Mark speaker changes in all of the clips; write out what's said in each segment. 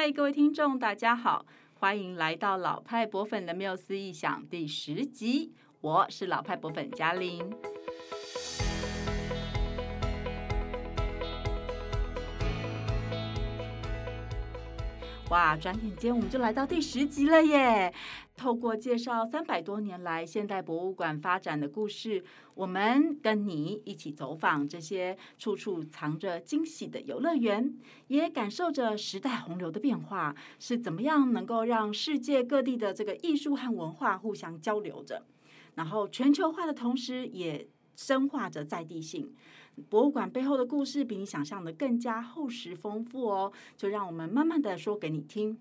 Speaker 1: 嗨，各位听众，大家好，欢迎来到老派博粉的缪斯异想第十集，我是老派博粉嘉玲。哇，转眼间我们就来到第十集了耶！透过介绍三百多年来现代博物馆发展的故事，我们跟你一起走访这些处处藏着惊喜的游乐园，也感受着时代洪流的变化是怎么样能够让世界各地的这个艺术和文化互相交流着，然后全球化的同时也深化着在地性。博物馆背后的故事比你想象的更加厚实丰富哦，就让我们慢慢的说给你听。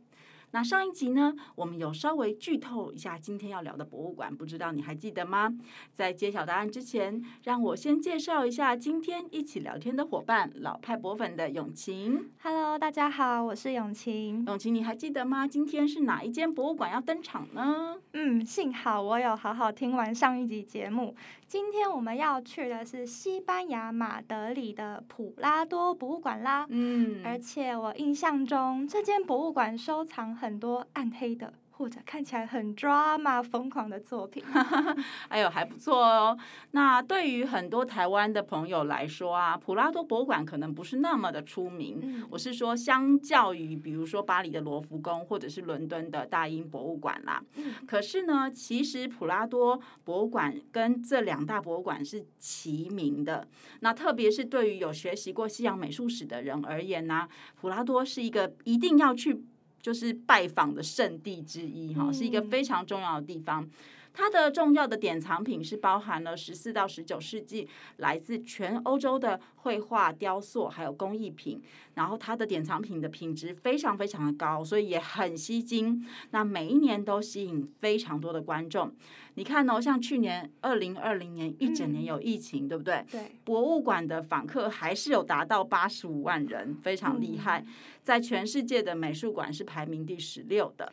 Speaker 1: 那上一集呢，我们有稍微剧透一下今天要聊的博物馆，不知道你还记得吗？在揭晓答案之前，让我先介绍一下今天一起聊天的伙伴，老派博粉的永晴。
Speaker 2: Hello，大家好，我是永晴。
Speaker 1: 永晴，你还记得吗？今天是哪一间博物馆要登场呢？
Speaker 2: 嗯，幸好我有好好听完上一集节目。今天我们要去的是西班牙马德里的普拉多博物馆啦。
Speaker 1: 嗯，
Speaker 2: 而且我印象中这间博物馆收藏很多暗黑的，或者看起来很 drama 疯狂的作品，
Speaker 1: 哎呦，还不错哦。那对于很多台湾的朋友来说啊，普拉多博物馆可能不是那么的出名。
Speaker 2: 嗯、
Speaker 1: 我是说，相较于比如说巴黎的罗浮宫，或者是伦敦的大英博物馆啦。
Speaker 2: 嗯、
Speaker 1: 可是呢，其实普拉多博物馆跟这两大博物馆是齐名的。那特别是对于有学习过西洋美术史的人而言呢、啊，普拉多是一个一定要去。就是拜访的圣地之一，哈，是一个非常重要的地方。它的重要的典藏品是包含了十四到十九世纪来自全欧洲的绘画、雕塑，还有工艺品。然后它的典藏品的品质非常非常的高，所以也很吸睛。那每一年都吸引非常多的观众。你看哦，像去年二零二零年一整年有疫情，嗯、对不对？
Speaker 2: 对。博
Speaker 1: 物馆的访客还是有达到八十五万人，非常厉害。在全世界的美术馆是排名第十六的。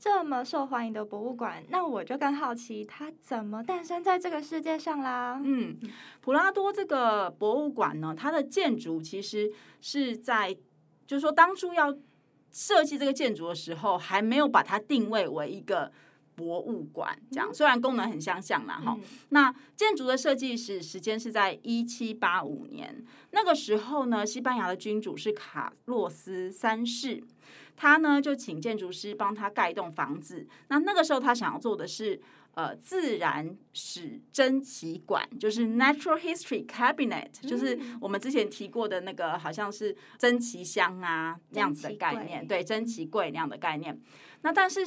Speaker 2: 这么受欢迎的博物馆，那我就更好奇它怎么诞生在这个世界上啦。
Speaker 1: 嗯，普拉多这个博物馆呢，它的建筑其实是在，就是说当初要设计这个建筑的时候，还没有把它定位为一个博物馆，这样虽然功能很相像啦哈。嗯、那建筑的设计是时间是在一七八五年，那个时候呢，西班牙的君主是卡洛斯三世。他呢就请建筑师帮他盖一栋房子。那那个时候他想要做的是呃自然史珍奇馆，就是 Natural History Cabinet，就是我们之前提过的那个好像是珍奇箱啊那样子的概念，对，珍奇柜那样的概念。那但是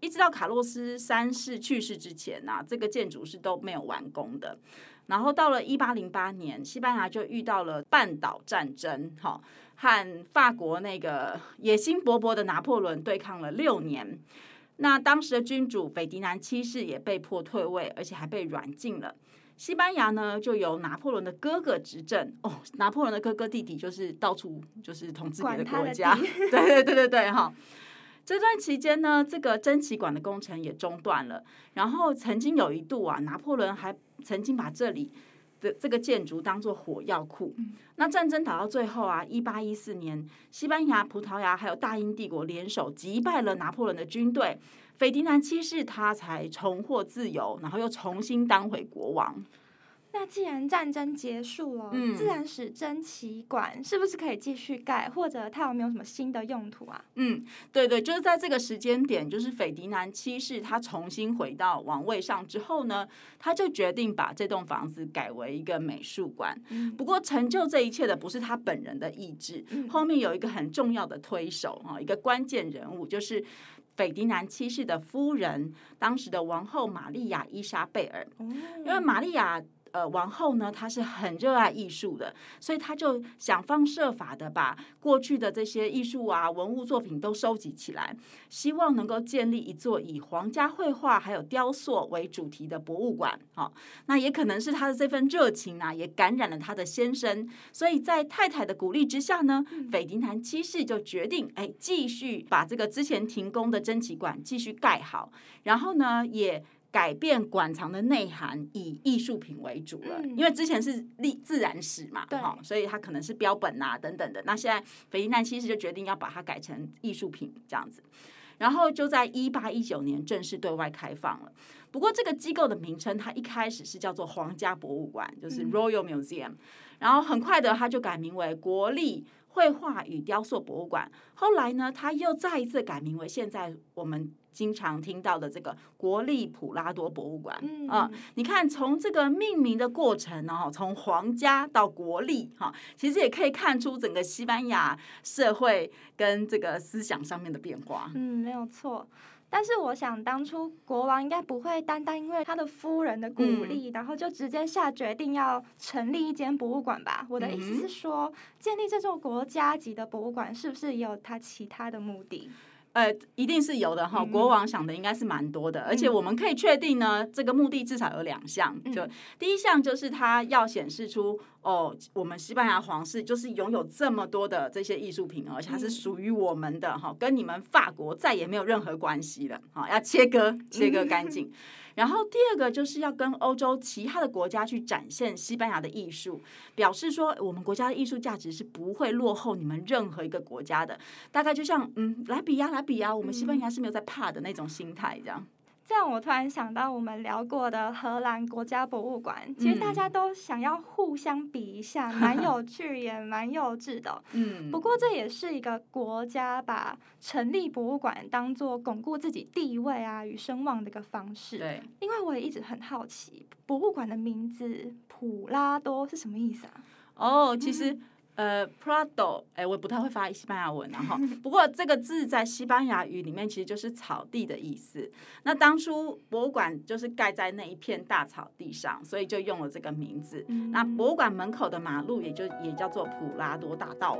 Speaker 1: 一直到卡洛斯三世去世之前呐、啊，这个建筑是都没有完工的。然后到了一八零八年，西班牙就遇到了半岛战争，哈。和法国那个野心勃勃的拿破仑对抗了六年，那当时的君主斐迪南七世也被迫退位，而且还被软禁了。西班牙呢，就由拿破仑的哥哥执政。哦，拿破仑的哥哥弟弟就是到处就是统治别的国家。对对对对对，哈。这段期间呢，这个珍奇馆的工程也中断了。然后曾经有一度啊，拿破仑还曾经把这里。的这个建筑当做火药库，那战争打到最后啊，一八一四年，西班牙、葡萄牙还有大英帝国联手击败了拿破仑的军队，斐迪南七世他才重获自由，然后又重新当回国王。
Speaker 2: 那既然战争结束了，
Speaker 1: 嗯、
Speaker 2: 自然史珍奇馆是不是可以继续盖？或者它有没有什么新的用途啊？
Speaker 1: 嗯，对对，就是在这个时间点，就是斐迪南七世他重新回到王位上之后呢，他就决定把这栋房子改为一个美术馆。
Speaker 2: 嗯、
Speaker 1: 不过成就这一切的不是他本人的意志，
Speaker 2: 嗯、后
Speaker 1: 面有一个很重要的推手哈，一个关键人物就是斐迪南七世的夫人，当时的王后玛丽亚伊莎贝尔，
Speaker 2: 嗯、
Speaker 1: 因为玛丽亚。呃，王后呢，她是很热爱艺术的，所以她就想方设法的把过去的这些艺术啊、文物作品都收集起来，希望能够建立一座以皇家绘画还有雕塑为主题的博物馆。好、哦，那也可能是她的这份热情啊，也感染了她的先生，所以在太太的鼓励之下呢，斐迪南七世就决定，哎，继续把这个之前停工的珍奇馆继续盖好，然后呢，也。改变馆藏的内涵，以艺术品为主了。嗯、因为之前是历自然史嘛，哈对，所以它可能是标本啊等等的。那现在斐迪南七世就决定要把它改成艺术品这样子，然后就在一八一九年正式对外开放了。不过这个机构的名称，它一开始是叫做皇家博物馆，就是 Royal Museum，、嗯、然后很快的它就改名为国立绘画与雕塑博物馆。后来呢，它又再一次改名为现在我们经常听到的这个国立普拉多博物馆。嗯，呃、你看从这个命名的过程呢，哈，从皇家到国立，哈，其实也可以看出整个西班牙社会跟这个思想上面的变化。
Speaker 2: 嗯，没有错。但是我想，当初国王应该不会单单因为他的夫人的鼓励，嗯、然后就直接下决定要成立一间博物馆吧？我的意思是说，嗯、建立这种国家级的博物馆，是不是也有他其他的目的？
Speaker 1: 呃，一定是有的哈。国王想的应该是蛮多的，嗯、而且我们可以确定呢，这个目的至少有两项。就第一项就是他要显示出哦，我们西班牙皇室就是拥有这么多的这些艺术品，而且它是属于我们的哈，跟你们法国再也没有任何关系了。哈，要切割切割干净。然后第二个就是要跟欧洲其他的国家去展现西班牙的艺术，表示说我们国家的艺术价值是不会落后你们任何一个国家的。大概就像嗯，来比呀，来比呀，我们西班牙是没有在怕的那种心态，这样。
Speaker 2: 这样我突然想到，我们聊过的荷兰国家博物馆，其实大家都想要互相比一下，蛮、嗯、有趣也蛮幼稚的。嗯，不过这也是一个国家把成立博物馆当做巩固自己地位啊与声望的一个方式。对，因为我也一直很好奇，博物馆的名字普拉多是什么意思啊？
Speaker 1: 哦，其实。呃，Prado，哎，我不太会发西班牙文，然后 不过这个字在西班牙语里面其实就是草地的意思。那当初博物馆就是盖在那一片大草地上，所以就用了这个名字。那博物馆门口的马路也就也叫做普拉多大道。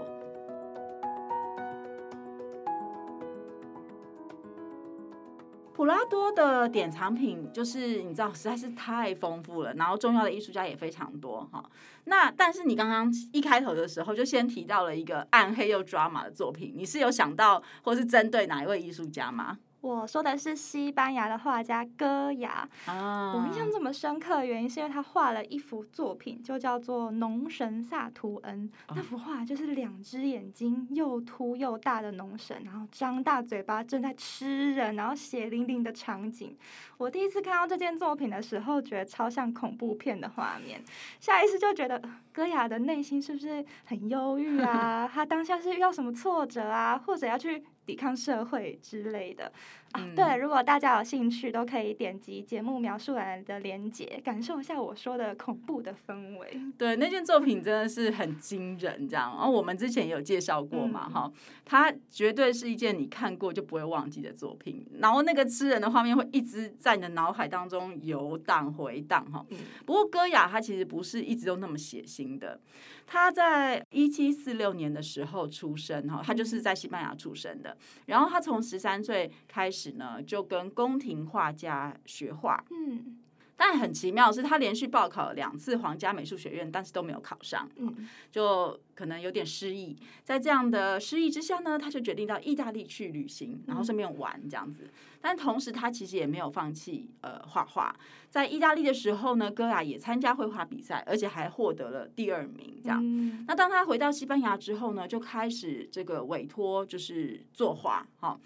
Speaker 1: 普拉多的典藏品就是你知道实在是太丰富了，然后重要的艺术家也非常多哈。那但是你刚刚一开头的时候就先提到了一个暗黑又抓马的作品，你是有想到或是针对哪一位艺术家吗？
Speaker 2: 我说的是西班牙的画家戈雅。啊，我印象这么深刻的原因是因为他画了一幅作品，就叫做《农神萨图恩》。那幅画就是两只眼睛又凸又大的农神，然后张大嘴巴正在吃人，然后血淋淋的场景。我第一次看到这件作品的时候，觉得超像恐怖片的画面，下意识就觉得戈雅的内心是不是很忧郁啊？他当下是遇到什么挫折啊，或者要去抵抗社会之类的。啊，对，如果大家有兴趣，都可以点击节目描述栏的连接，感受一下我说的恐怖的氛围。
Speaker 1: 对，那件作品真的是很惊人，这样。然后我们之前也有介绍过嘛，哈、嗯，它绝对是一件你看过就不会忘记的作品。然后那个吃人的画面会一直在你的脑海当中游荡回荡，哈。不过戈雅他其实不是一直都那么血腥的。他在一七四六年的时候出生，哈，他就是在西班牙出生的。然后他从十三岁开始呢，就跟宫廷画家学画。嗯，但很奇妙的是，他连续报考了两次皇家美术学院，但是都没有考上。嗯，就可能有点失意。在这样的失意之下呢，他就决定到意大利去旅行，然后顺便玩这样子。但同时，他其实也没有放弃呃画画。在意大利的时候呢，戈雅也参加绘画比赛，而且还获得了第二名。这样，嗯、那当他回到西班牙之后呢，就开始这个委托，就是作画。哈，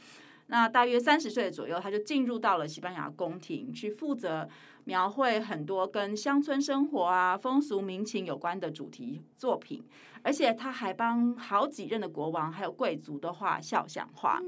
Speaker 1: 那大约三十岁左右，他就进入到了西班牙宫廷，去负责描绘很多跟乡村生活啊、风俗民情有关的主题作品。而且他还帮好几任的国王还有贵族都画肖像画，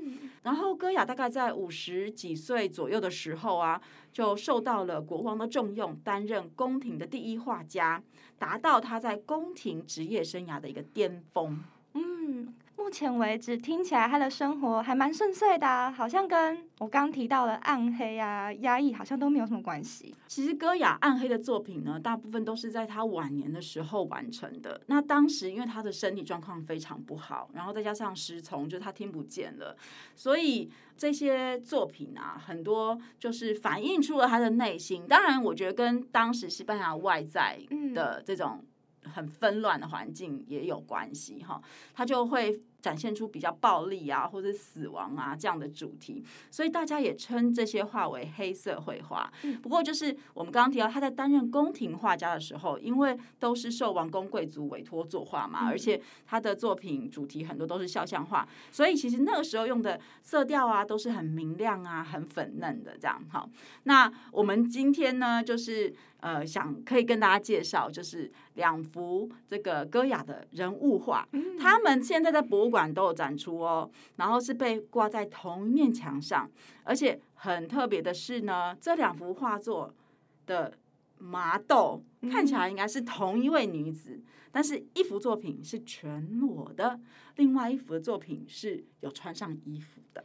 Speaker 1: 然后戈雅大概在五十几岁左右的时候啊，就受到了国王的重用，担任宫廷的第一画家，达到他在宫廷职业生涯的一个巅峰。嗯。目前为止，听起来他的生活还蛮顺遂的啊，好像跟我刚提到的暗黑啊、压抑好像都没有什么关系。其实戈雅暗黑的作品呢，大部分都是在他晚年的时候完成的。那当时因为他的身体状况非常不好，然后再加上失聪，就他听不见了，所以这些作品啊，很多就是反映出了他的内心。当然，我觉得跟当时西班牙外在的这种很纷乱的环境也有关系哈，他就会。展现出比较暴力啊，或者死亡啊这样的主题，所以大家也称这些画为黑色绘画。不过，就是我们刚刚提到他在担任宫廷画家的时候，因为都是受王公贵族委托作画嘛，而且他的作品主题很多都是肖像画，所以其实那个时候用的色调啊都是很明亮啊、很粉嫩的这样。好，那我们今天呢，就是。呃，想可以跟大家介绍，就是两幅这个戈雅的人物画，他们现在在博物馆都有展出哦。然后是被挂在同一面墙上，而且很特别的是呢，这两幅画作的麻豆看起来应该是同一位女子，但是一幅作品是全裸的，另外一幅的作品是有穿上衣服的。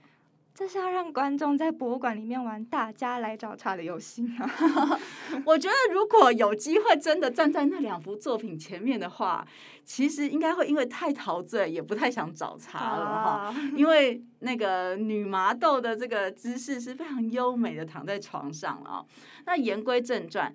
Speaker 2: 这是要让观众在博物馆里面玩大家来找茬的游戏吗？
Speaker 1: 我觉得如果有机会真的站在那两幅作品前面的话，其实应该会因为太陶醉，也不太想找茬了哈。因为那个女麻豆的这个姿势是非常优美的，躺在床上了。那言归正传，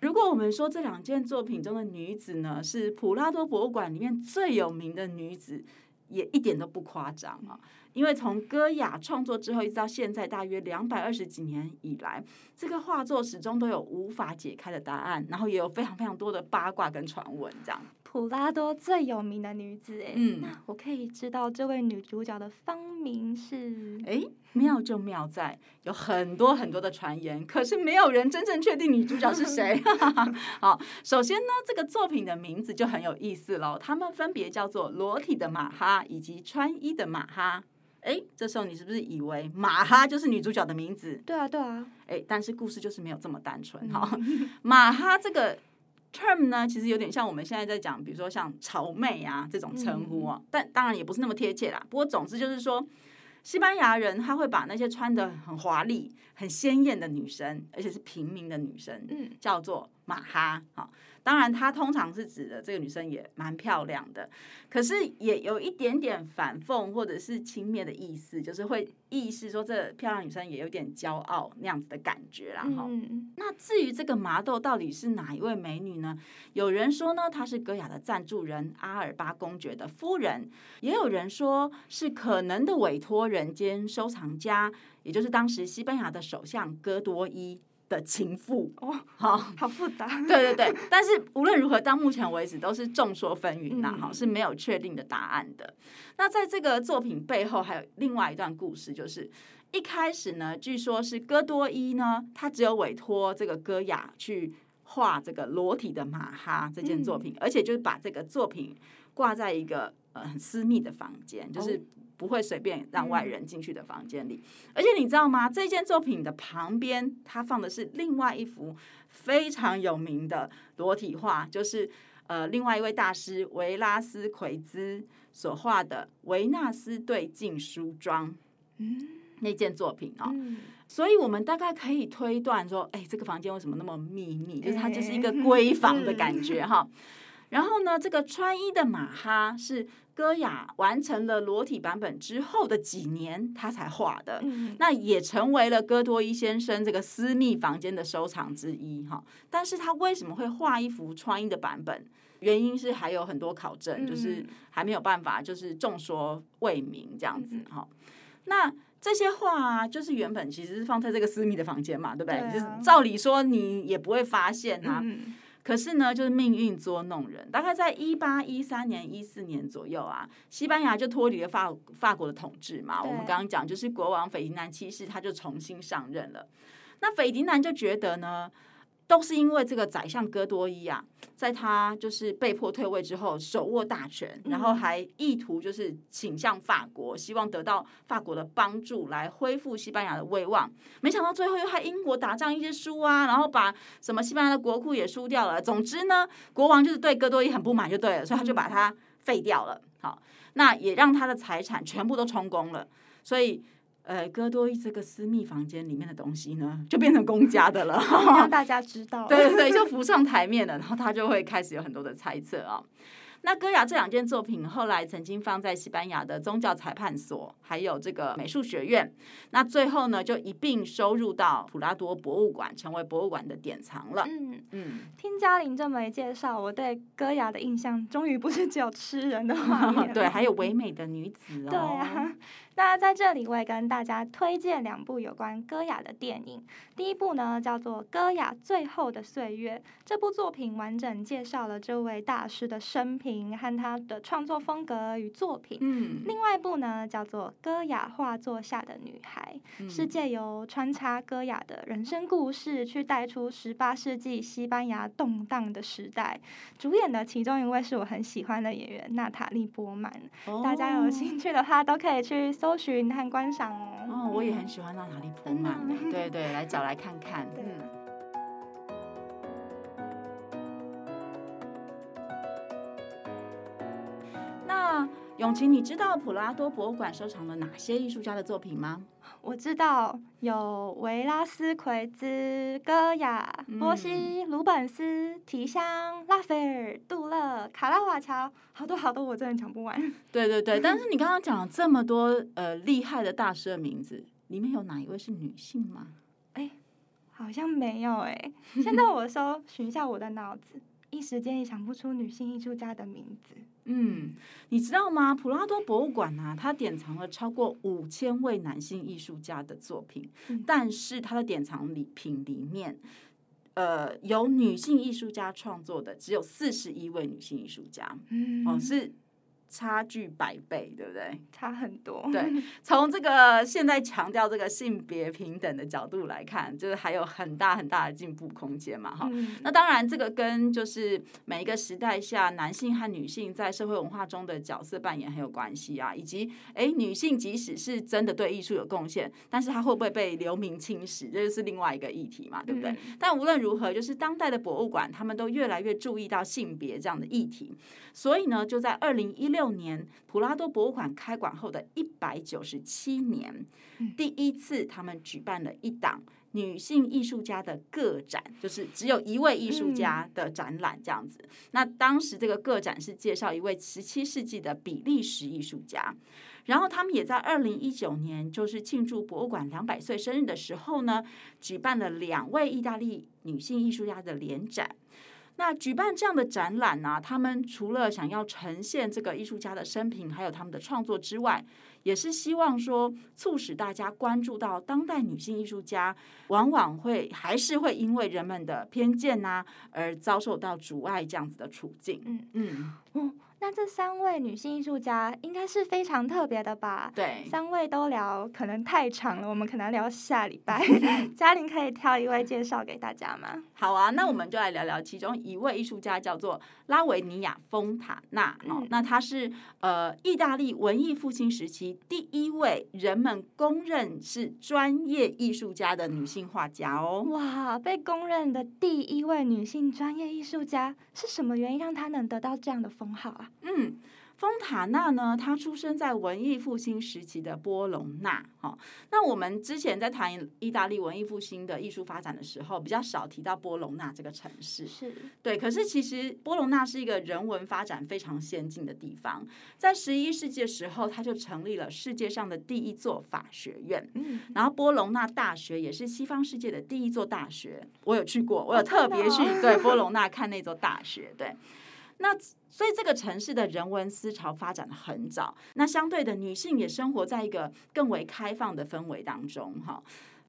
Speaker 1: 如果我们说这两件作品中的女子呢，是普拉多博物馆里面最有名的女子，也一点都不夸张啊。因为从歌雅创作之后一直到现在，大约两百二十几年以来，这个画作始终都有无法解开的答案，然后也有非常非常多的八卦跟传闻。这样，
Speaker 2: 普拉多最有名的女子，哎，嗯，那我可以知道这位女主角的芳名是？
Speaker 1: 哎，妙就妙在有很多很多的传言，可是没有人真正确定女主角是谁。好，首先呢，这个作品的名字就很有意思喽，他们分别叫做裸体的马哈以及穿衣的马哈。哎，这时候你是不是以为马哈就是女主角的名字？
Speaker 2: 对啊，对啊。
Speaker 1: 哎，但是故事就是没有这么单纯哈。马哈这个 term 呢，其实有点像我们现在在讲，比如说像潮妹啊这种称呼啊，但当然也不是那么贴切啦。不过总之就是说，西班牙人他会把那些穿的很华丽、很鲜艳的女生，而且是平民的女生，嗯，叫做马哈。好。当然，它通常是指的这个女生也蛮漂亮的，可是也有一点点反讽或者是轻蔑的意思，就是会意思说这漂亮女生也有点骄傲那样子的感觉啦。然后、嗯，那至于这个麻豆到底是哪一位美女呢？有人说呢，她是戈雅的赞助人阿尔巴公爵的夫人，也有人说是可能的委托人兼收藏家，也就是当时西班牙的首相戈多伊。的情妇
Speaker 2: 哦，好，好复杂。
Speaker 1: 对对对，但是无论如何，到目前为止都是众说纷纭呐，哈、嗯，是没有确定的答案的。那在这个作品背后，还有另外一段故事，就是一开始呢，据说是戈多伊呢，他只有委托这个戈雅去画这个裸体的马哈这件作品，嗯、而且就是把这个作品挂在一个呃很私密的房间，就是。不会随便让外人进去的房间里，而且你知道吗？这件作品的旁边，它放的是另外一幅非常有名的裸体画，就是呃，另外一位大师维拉斯奎兹所画的《维纳斯对镜梳妆》嗯那件作品啊、哦。所以我们大概可以推断说，哎，这个房间为什么那么秘密？就是它就是一个闺房的 感觉哈。然后呢，这个穿衣的马哈是戈雅完成了裸体版本之后的几年，他才画的。那也成为了戈多伊先生这个私密房间的收藏之一哈。但是他为什么会画一幅穿衣的版本？原因是还有很多考证，就是还没有办法，就是众说未明这样子哈。那这些画啊，就是原本其实是放在这个私密的房间嘛，对不对？就是照理说你也不会发现啊。可是呢，就是命运捉弄人。大概在一八一三年、一四年左右啊，西班牙就脱离了法法国的统治嘛。我们刚刚讲，就是国王斐迪南七世他就重新上任了。那斐迪南就觉得呢。都是因为这个宰相戈多伊啊，在他就是被迫退位之后，手握大权，然后还意图就是倾向法国，希望得到法国的帮助来恢复西班牙的威望。没想到最后又害英国打仗一些输啊，然后把什么西班牙的国库也输掉了。总之呢，国王就是对戈多伊很不满，就对了，所以他就把他废掉了。好，那也让他的财产全部都充公了，所以。呃，戈多伊这个私密房间里面的东西呢，就变成公家的了，
Speaker 2: 让 大家知道。
Speaker 1: 对对对，就 浮上台面了，然后他就会开始有很多的猜测啊、哦。那戈雅这两件作品后来曾经放在西班牙的宗教裁判所，还有这个美术学院。那最后呢，就一并收入到普拉多博物馆，成为博物馆的典藏了。
Speaker 2: 嗯嗯，嗯听嘉玲这么一介绍，我对戈雅的印象终于不是只有吃人的画面，
Speaker 1: 对，还有唯美的女子哦。
Speaker 2: 对啊。那在这里，我也跟大家推荐两部有关歌雅的电影。第一部呢，叫做《歌雅最后的岁月》。这部作品完整介绍了这位大师的生平和他的创作风格与作品。嗯。另外一部呢，叫做《歌雅画作下的女孩》，是借由穿插歌雅的人生故事，去带出十八世纪西班牙动荡的时代。主演的其中一位是我很喜欢的演员娜塔莉波曼。哦。大家有兴趣的话，都可以去搜。搜寻和观赏哦。
Speaker 1: 哦，我也很喜欢娜塔莉波曼。嗯、对对，来找来看 看。嗯。那永晴，你知道普拉多博物馆收藏了哪些艺术家的作品吗？
Speaker 2: 我知道有维拉斯奎兹、戈雅、波西、鲁本斯、提香、拉斐尔、杜勒、卡拉瓦乔，好多好多，我真的讲不完。对
Speaker 1: 对对，但是你刚刚讲了这么多呃厉害的大师的名字，里面有哪一位是女性吗？
Speaker 2: 哎，好像没有哎。现在我搜寻一下我的脑子，一时间也想不出女性艺术家的名字。
Speaker 1: 嗯，你知道吗？普拉多博物馆啊，它典藏了超过五千位男性艺术家的作品，嗯、但是它的典藏礼品里面，呃，由女性艺术家创作的只有四十一位女性艺术家，嗯、哦是。差距百倍，对不对？
Speaker 2: 差很多。
Speaker 1: 对，从这个现在强调这个性别平等的角度来看，就是还有很大很大的进步空间嘛，哈。嗯、那当然，这个跟就是每一个时代下男性和女性在社会文化中的角色扮演很有关系啊，以及哎，女性即使是真的对艺术有贡献，但是她会不会被流民侵蚀，这就是另外一个议题嘛，对不对？嗯、但无论如何，就是当代的博物馆，他们都越来越注意到性别这样的议题，所以呢，就在二零一六。年，普拉多博物馆开馆后的一百九十七年，第一次他们举办了一档女性艺术家的个展，就是只有一位艺术家的展览这样子。那当时这个个展是介绍一位十七世纪的比利时艺术家，然后他们也在二零一九年，就是庆祝博物馆两百岁生日的时候呢，举办了两位意大利女性艺术家的联展。那举办这样的展览呢、啊，他们除了想要呈现这个艺术家的生平，还有他们的创作之外，也是希望说促使大家关注到当代女性艺术家往往会还是会因为人们的偏见呐、啊，而遭受到阻碍这样子的处境。嗯嗯。
Speaker 2: 嗯那这三位女性艺术家应该是非常特别的吧？
Speaker 1: 对，
Speaker 2: 三位都聊可能太长了，我们可能聊下礼拜。嘉玲可以挑一位介绍给大家吗？
Speaker 1: 好啊，那我们就来聊聊其中一位艺术家，叫做拉维尼亚·丰塔纳。哦，嗯、那她是呃意大利文艺复兴时期第一位人们公认是专业艺术家的女性画家哦。
Speaker 2: 哇，被公认的第一位女性专业艺术家，是什么原因让她能得到这样的封号啊？
Speaker 1: 嗯，丰塔纳呢，他出生在文艺复兴时期的波隆纳。哦，那我们之前在谈意大利文艺复兴的艺术发展的时候，比较少提到波隆纳这个城市。
Speaker 2: 是
Speaker 1: 对，可是其实波隆纳是一个人文发展非常先进的地方。在十一世纪的时候，他就成立了世界上的第一座法学院。嗯，然后波隆纳大学也是西方世界的第一座大学。我有去过，我有特别去对波隆纳看那座大学。对。那所以这个城市的人文思潮发展的很早，那相对的女性也生活在一个更为开放的氛围当中，哈。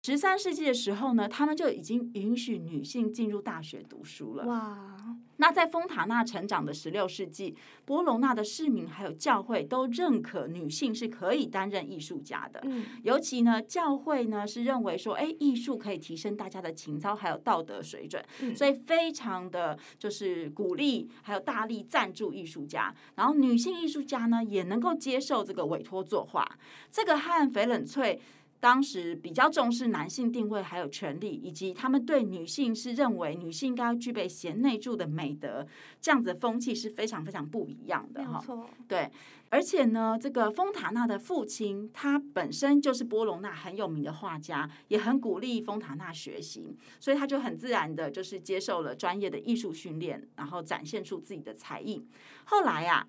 Speaker 1: 十三世纪的时候呢，他们就已经允许女性进入大学读书了。哇！那在丰塔纳成长的十六世纪，波隆纳的市民还有教会都认可女性是可以担任艺术家的。嗯，尤其呢，教会呢是认为说，哎，艺术可以提升大家的情操还有道德水准，嗯，所以非常的就是鼓励还有大力赞助艺术家。然后女性艺术家呢也能够接受这个委托作画。这个和翡冷翠。当时比较重视男性定位还有权利，以及他们对女性是认为女性应该具备贤内助的美德，这样子的风气是非常非常不一样的哈。对，而且呢，这个丰塔纳的父亲他本身就是波隆纳很有名的画家，也很鼓励丰塔纳学习，所以他就很自然的就是接受了专业的艺术训练，然后展现出自己的才艺。后来呀、啊。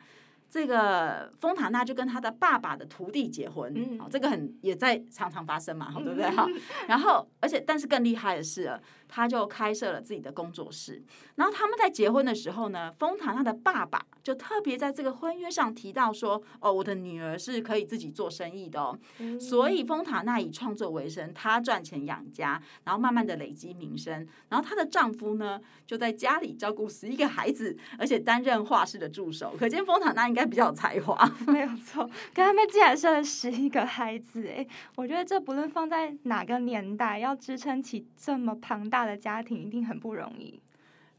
Speaker 1: 这个丰塔纳就跟他的爸爸的徒弟结婚，嗯，这个很也在常常发生嘛，对不对？哈，然后而且但是更厉害的是，他就开设了自己的工作室。然后他们在结婚的时候呢，丰塔纳的爸爸就特别在这个婚约上提到说：“哦，我的女儿是可以自己做生意的哦。”所以丰塔纳以创作为生，她赚钱养家，然后慢慢的累积名声。然后她的丈夫呢，就在家里照顾十一个孩子，而且担任画室的助手。可见丰塔纳应该。应该比较有才华，
Speaker 2: 没有错。可他们竟然生了十一个孩子，哎，我觉得这不论放在哪个年代，要支撑起这么庞大的家庭，一定很不容易。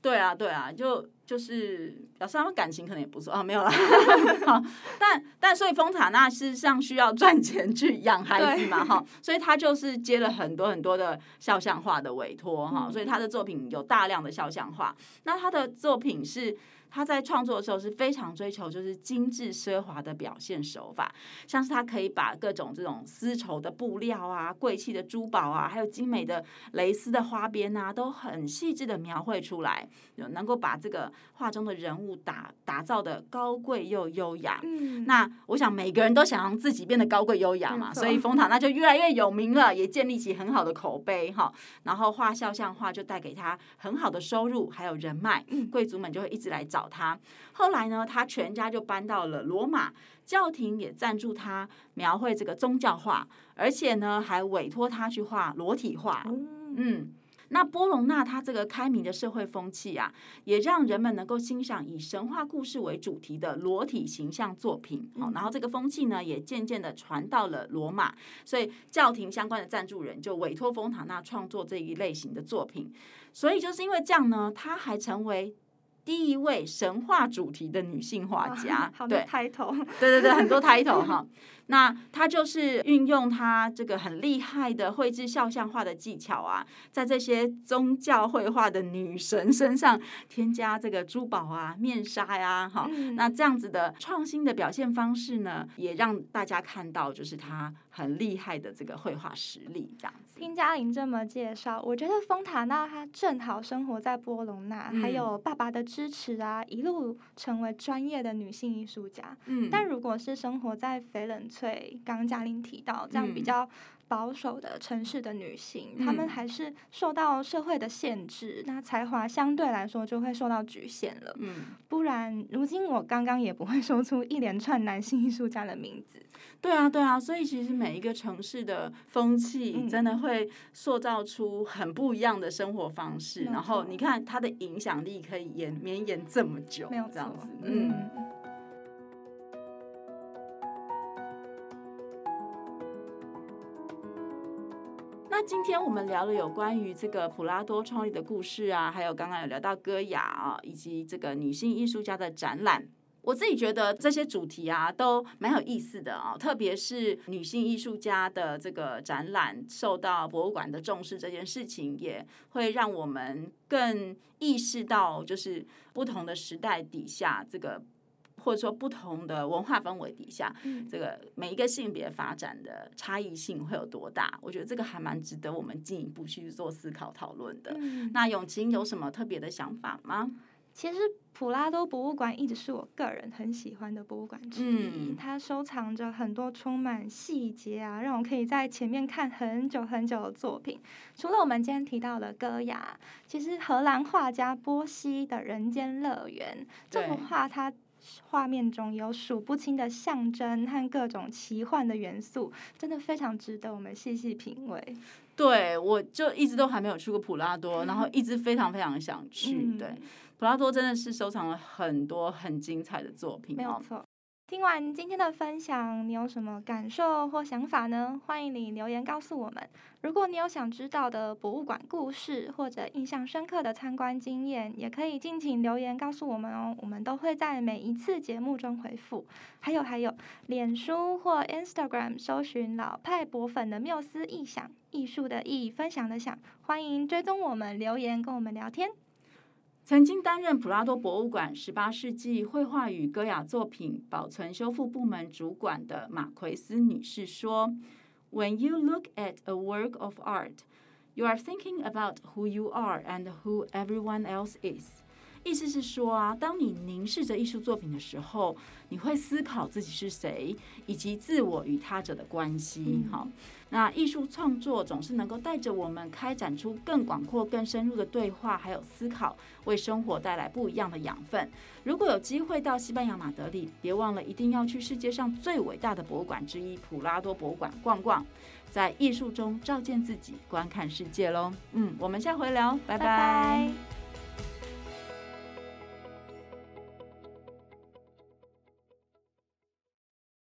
Speaker 1: 对啊，对啊，就就是表示他们感情可能也不错啊，没有啦。但但所以丰塔纳事实上需要赚钱去养孩子嘛，哈，所以他就是接了很多很多的肖像画的委托，哈，所以他的作品有大量的肖像画。那他的作品是。他在创作的时候是非常追求就是精致奢华的表现手法，像是他可以把各种这种丝绸的布料啊、贵气的珠宝啊，还有精美的蕾丝的花边啊，都很细致的描绘出来，有能够把这个画中的人物打打造的高贵又优雅。嗯，那我想每个人都想让自己变得高贵优雅嘛，所以丰塔纳就越来越有名了，也建立起很好的口碑哈。然后画肖像画就带给他很好的收入，还有人脉，贵族们就会一直来找。找他，后来呢，他全家就搬到了罗马，教廷也赞助他描绘这个宗教画，而且呢，还委托他去画裸体画。嗯，那波隆纳他这个开明的社会风气啊，也让人们能够欣赏以神话故事为主题的裸体形象作品。好，然后这个风气呢，也渐渐的传到了罗马，所以教廷相关的赞助人就委托丰塔纳创作这一类型的作品。所以就是因为这样呢，他还成为。第一位神话主题的女性画家，
Speaker 2: 对，title，
Speaker 1: 对对对，很多 title 哈。那他就是运用他这个很厉害的绘制肖像画的技巧啊，在这些宗教绘画的女神身上添加这个珠宝啊、面纱呀，哈。那这样子的创新的表现方式呢，也让大家看到就是他很厉害的这个绘画实力。这样子，
Speaker 2: 听嘉玲这么介绍，我觉得丰塔纳她正好生活在波隆纳，还有爸爸的支持啊，一路成为专业的女性艺术家。嗯，但如果是生活在翡冷翠，刚刚嘉玲提到这样比较保守的城市的女性，她、嗯、们还是受到社会的限制，那才华相对来说就会受到局限了。嗯，不然如今我刚刚也不会说出一连串男性艺术家的名字。
Speaker 1: 对啊，对啊，所以其实每一个城市的风气真的会塑造出很不一样的生活方式。嗯、然后你看它的影响力可以延绵延这么久，
Speaker 2: 没有
Speaker 1: 这样子，
Speaker 2: 嗯。
Speaker 1: 那今天我们聊了有关于这个普拉多创立的故事啊，还有刚刚有聊到歌雅啊，以及这个女性艺术家的展览。我自己觉得这些主题啊都蛮有意思的啊，特别是女性艺术家的这个展览受到博物馆的重视这件事情，也会让我们更意识到，就是不同的时代底下这个。或者说不同的文化氛围底下，嗯、这个每一个性别发展的差异性会有多大？我觉得这个还蛮值得我们进一步去做思考讨论的。嗯、那永晴有什么特别的想法吗？
Speaker 2: 其实普拉多博物馆一直是我个人很喜欢的博物馆之一，嗯、它收藏着很多充满细节啊，让我可以在前面看很久很久的作品。除了我们今天提到的歌雅，其实荷兰画家波西的《人间乐园》这幅画，它画面中有数不清的象征和各种奇幻的元素，真的非常值得我们细细品味。
Speaker 1: 对，我就一直都还没有去过普拉多，然后一直非常非常想去。嗯、对，普拉多真的是收藏了很多很精彩的作品。
Speaker 2: 没有错。听完今天的分享，你有什么感受或想法呢？欢迎你留言告诉我们。如果你有想知道的博物馆故事或者印象深刻的参观经验，也可以尽情留言告诉我们哦，我们都会在每一次节目中回复。还有还有，脸书或 Instagram 搜寻老派博粉的缪斯臆想，艺术的艺，分享的想，欢迎追踪我们，留言跟我们聊天。
Speaker 1: 曾经担任普拉多博物馆十八世纪绘画与歌雅作品保存修复部门主管的马奎斯女士说：“When you look at a work of art, you are thinking about who you are and who everyone else is。”意思是说啊，当你凝视着艺术作品的时候，你会思考自己是谁，以及自我与他者的关系。好，那艺术创作总是能够带着我们开展出更广阔、更深入的对话，还有思考，为生活带来不一样的养分。如果有机会到西班牙马德里，别忘了一定要去世界上最伟大的博物馆之一——普拉多博物馆逛逛，在艺术中照见自己，观看世界喽。嗯，我们下回聊，拜拜。拜拜。